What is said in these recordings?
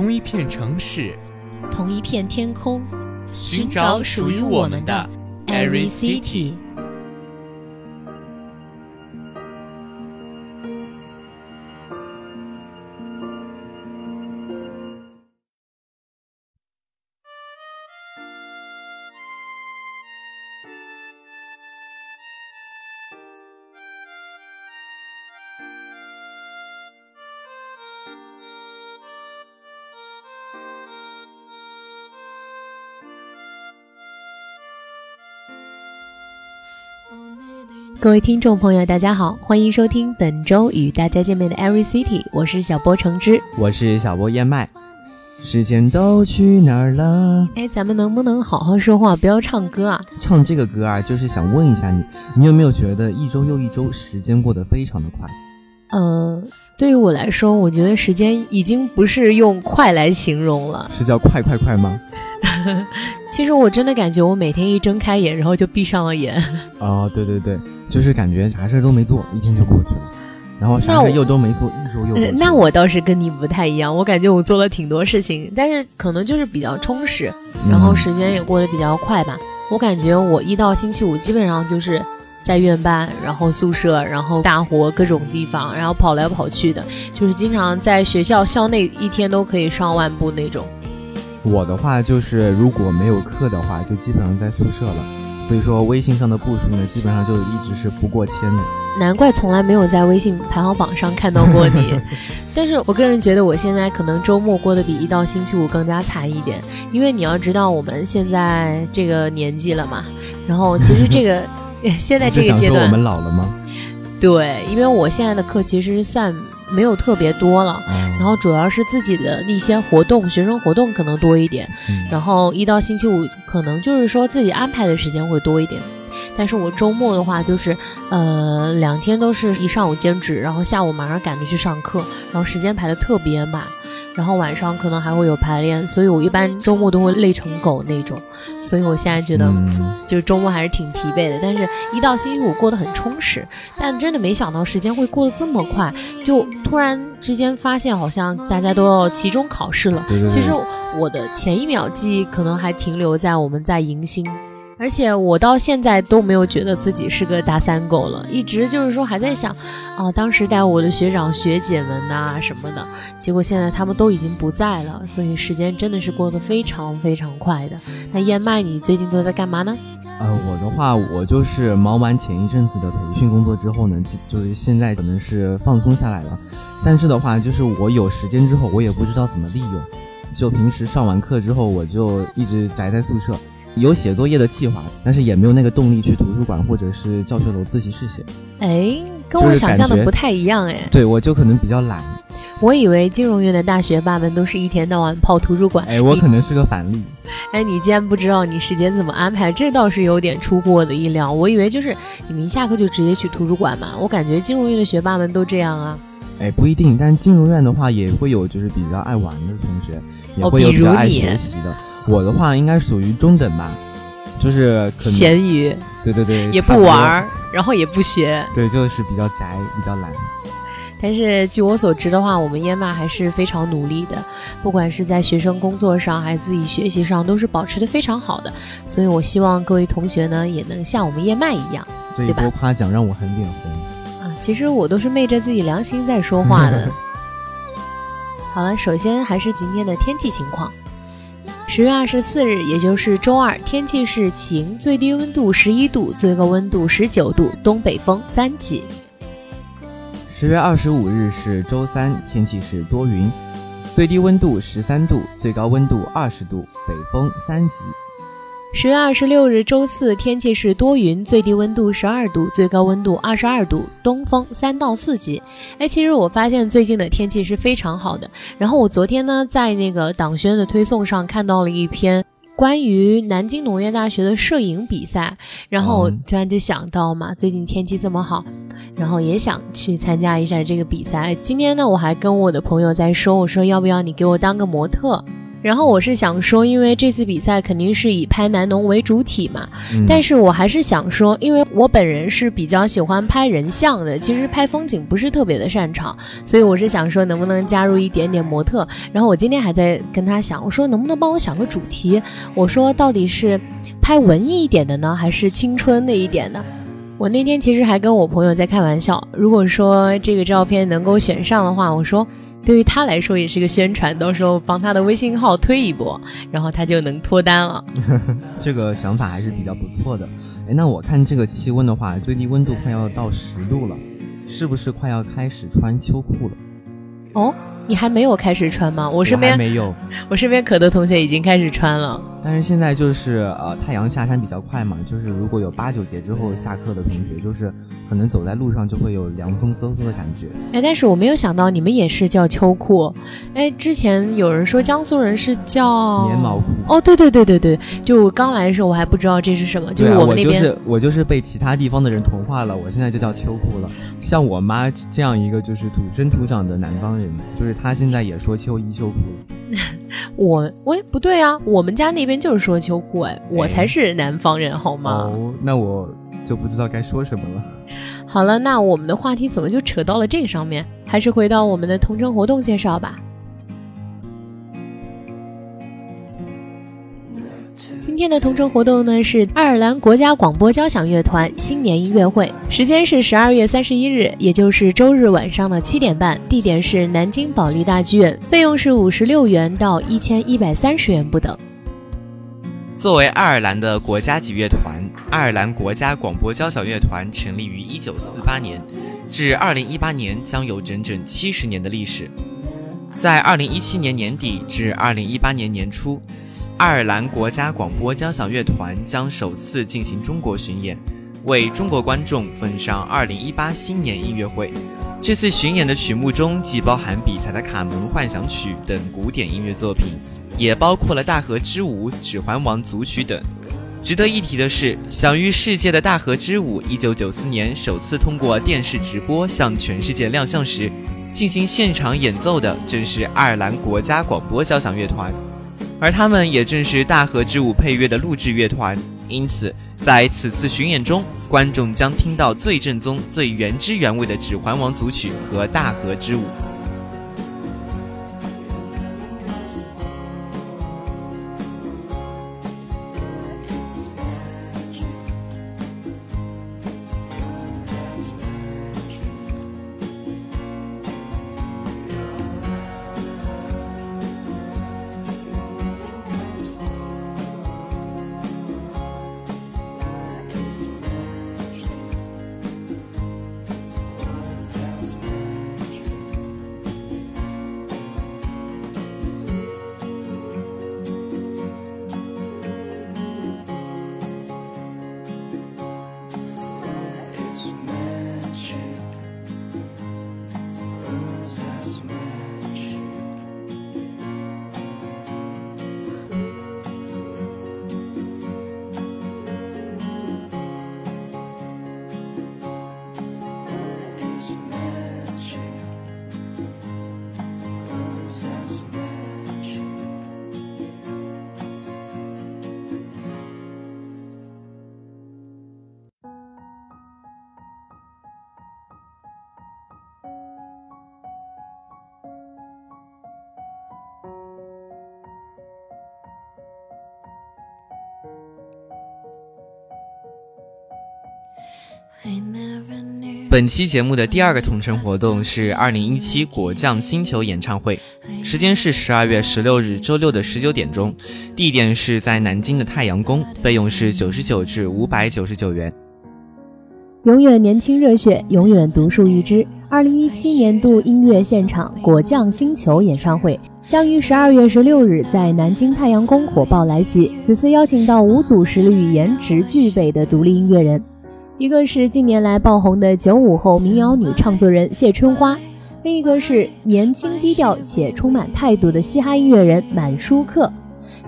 同一片城市，同一片天空，寻找属于我们的 Every City。各位听众朋友，大家好，欢迎收听本周与大家见面的 Every City，我是小波橙汁，我是小波燕麦。时间都去哪儿了？哎，咱们能不能好好说话，不要唱歌啊？唱这个歌啊，就是想问一下你，你有没有觉得一周又一周，时间过得非常的快？呃，对于我来说，我觉得时间已经不是用快来形容了，是叫快快快吗？其实我真的感觉，我每天一睁开眼，然后就闭上了眼。哦，对对对，就是感觉啥事都没做，一天就过去了。然后啥事又都没做，一周又过去了。那我倒是跟你不太一样，我感觉我做了挺多事情，但是可能就是比较充实，然后时间也过得比较快吧。我感觉我一到星期五，基本上就是在院办，然后宿舍，然后大活各种地方，然后跑来跑去的，就是经常在学校校内一天都可以上万步那种。我的话就是，如果没有课的话，就基本上在宿舍了。所以说，微信上的步数呢，基本上就一直是不过千的。难怪从来没有在微信排行榜上看到过你。但是我个人觉得，我现在可能周末过得比一到星期五更加惨一点，因为你要知道，我们现在这个年纪了嘛。然后，其实这个 现在这个阶段，我们老了吗？对，因为我现在的课其实算。没有特别多了，然后主要是自己的一些活动，学生活动可能多一点，然后一到星期五可能就是说自己安排的时间会多一点，但是我周末的话就是，呃，两天都是一上午兼职，然后下午马上赶着去上课，然后时间排的特别满。然后晚上可能还会有排练，所以我一般周末都会累成狗那种，所以我现在觉得就是周末还是挺疲惫的。但是一到星期五过得很充实，但真的没想到时间会过得这么快，就突然之间发现好像大家都要期中考试了。其实我的前一秒记忆可能还停留在我们在迎新。而且我到现在都没有觉得自己是个大三狗了，一直就是说还在想，啊，当时带我的学长学姐们呐什么的，结果现在他们都已经不在了，所以时间真的是过得非常非常快的。那燕麦，你最近都在干嘛呢？呃，我的话，我就是忙完前一阵子的培训工作之后呢，就是现在可能是放松下来了，但是的话，就是我有时间之后，我也不知道怎么利用，就平时上完课之后，我就一直宅在宿舍。有写作业的计划，但是也没有那个动力去图书馆或者是教学楼自习室写。哎，跟我想象的不太一样哎。对，我就可能比较懒。我以为金融院的大学霸们都是一天到晚泡图书馆。哎，我可能是个反例。哎，你竟然不知道你时间怎么安排，这倒是有点出乎我的意料。我以为就是你们一下课就直接去图书馆嘛。我感觉金融院的学霸们都这样啊。哎，不一定，但金融院的话也会有就是比较爱玩的同学，也会有比较爱学习的。我的话应该属于中等吧，就是咸鱼，对对对，也不玩，然后也不学，对，就是比较宅，比较懒。但是据我所知的话，我们燕麦还是非常努力的，不管是在学生工作上，还是自己学习上，都是保持的非常好的。所以我希望各位同学呢，也能像我们燕麦一样，这一波夸奖让我很脸红啊！其实我都是昧着自己良心在说话的。好了，首先还是今天的天气情况。十月二十四日，也就是周二，天气是晴，最低温度十一度，最高温度十九度，东北风三级。十月二十五日是周三，天气是多云，最低温度十三度，最高温度二十度，北风三级。十月二十六日周四，天气是多云，最低温度十二度，最高温度二十二度，东风三到四级。哎，其实我发现最近的天气是非常好的。然后我昨天呢，在那个党宣的推送上看到了一篇关于南京农业大学的摄影比赛，然后我突然就想到嘛，最近天气这么好，然后也想去参加一下这个比赛。今天呢，我还跟我的朋友在说，我说要不要你给我当个模特？然后我是想说，因为这次比赛肯定是以拍南农为主体嘛，但是我还是想说，因为我本人是比较喜欢拍人像的，其实拍风景不是特别的擅长，所以我是想说，能不能加入一点点模特？然后我今天还在跟他想，我说能不能帮我想个主题？我说到底是拍文艺一点的呢，还是青春那一点的？我那天其实还跟我朋友在开玩笑，如果说这个照片能够选上的话，我说。对于他来说也是一个宣传，到时候帮他的微信号推一波，然后他就能脱单了。这个想法还是比较不错的。哎，那我看这个气温的话，最低温度快要到十度了，是不是快要开始穿秋裤了？哦。你还没有开始穿吗？我身边没有，我身边可多同学已经开始穿了。但是现在就是呃，太阳下山比较快嘛，就是如果有八九节之后下课的同学，就是可能走在路上就会有凉风嗖嗖的感觉。哎，但是我没有想到你们也是叫秋裤。哎，之前有人说江苏人是叫棉毛裤。哦，对对对对对，就我刚来的时候我还不知道这是什么，就是我们那边。我就是我就是被其他地方的人同化了，我现在就叫秋裤了。像我妈这样一个就是土生土长的南方人，就是。她现在也说秋衣秋裤，我喂不对啊，我们家那边就是说秋裤哎，我才是南方人好吗？哦，那我就不知道该说什么了。好了，那我们的话题怎么就扯到了这个上面？还是回到我们的同城活动介绍吧。今天的同城活动呢是爱尔兰国家广播交响乐团新年音乐会，时间是十二月三十一日，也就是周日晚上的七点半，地点是南京保利大剧院，费用是五十六元到一千一百三十元不等。作为爱尔兰的国家级乐团，爱尔兰国家广播交响乐团成立于一九四八年，至二零一八年将有整整七十年的历史。在二零一七年年底至二零一八年年初。爱尔兰国家广播交响乐团将首次进行中国巡演，为中国观众奉上2018新年音乐会。这次巡演的曲目中既包含比赛的《卡门幻想曲》等古典音乐作品，也包括了《大河之舞》《指环王》组曲等。值得一提的是，享誉世界的《大河之舞》1994年首次通过电视直播向全世界亮相时，进行现场演奏的正是爱尔兰国家广播交响乐团。而他们也正是《大河之舞》配乐的录制乐团，因此在此次巡演中，观众将听到最正宗、最原汁原味的《指环王》组曲和《大河之舞》。本期节目的第二个同城活动是二零一七果酱星球演唱会，时间是十二月十六日周六的十九点钟，地点是在南京的太阳宫，费用是九十九至五百九十九元。永远年轻热血，永远独树一帜。二零一七年度音乐现场果酱星球演唱会将于十二月十六日在南京太阳宫火爆来袭。此次邀请到五组实力与颜值俱备的独立音乐人，一个是近年来爆红的九五后民谣女唱作人谢春花，另一个是年轻低调且充满态度的嘻哈音乐人满舒克，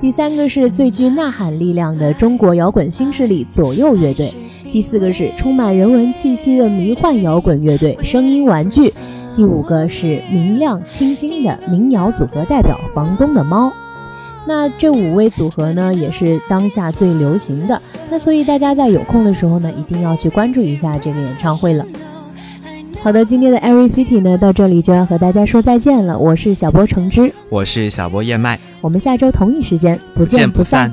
第三个是最具呐喊力量的中国摇滚新势力左右乐队。第四个是充满人文气息的迷幻摇滚乐队声音玩具，第五个是明亮清新的民谣组合代表房东的猫。那这五位组合呢，也是当下最流行的。那所以大家在有空的时候呢，一定要去关注一下这个演唱会了。好的，今天的 Every City 呢，到这里就要和大家说再见了。我是小波橙汁，我是小波燕麦，我们下周同一时间不见不散。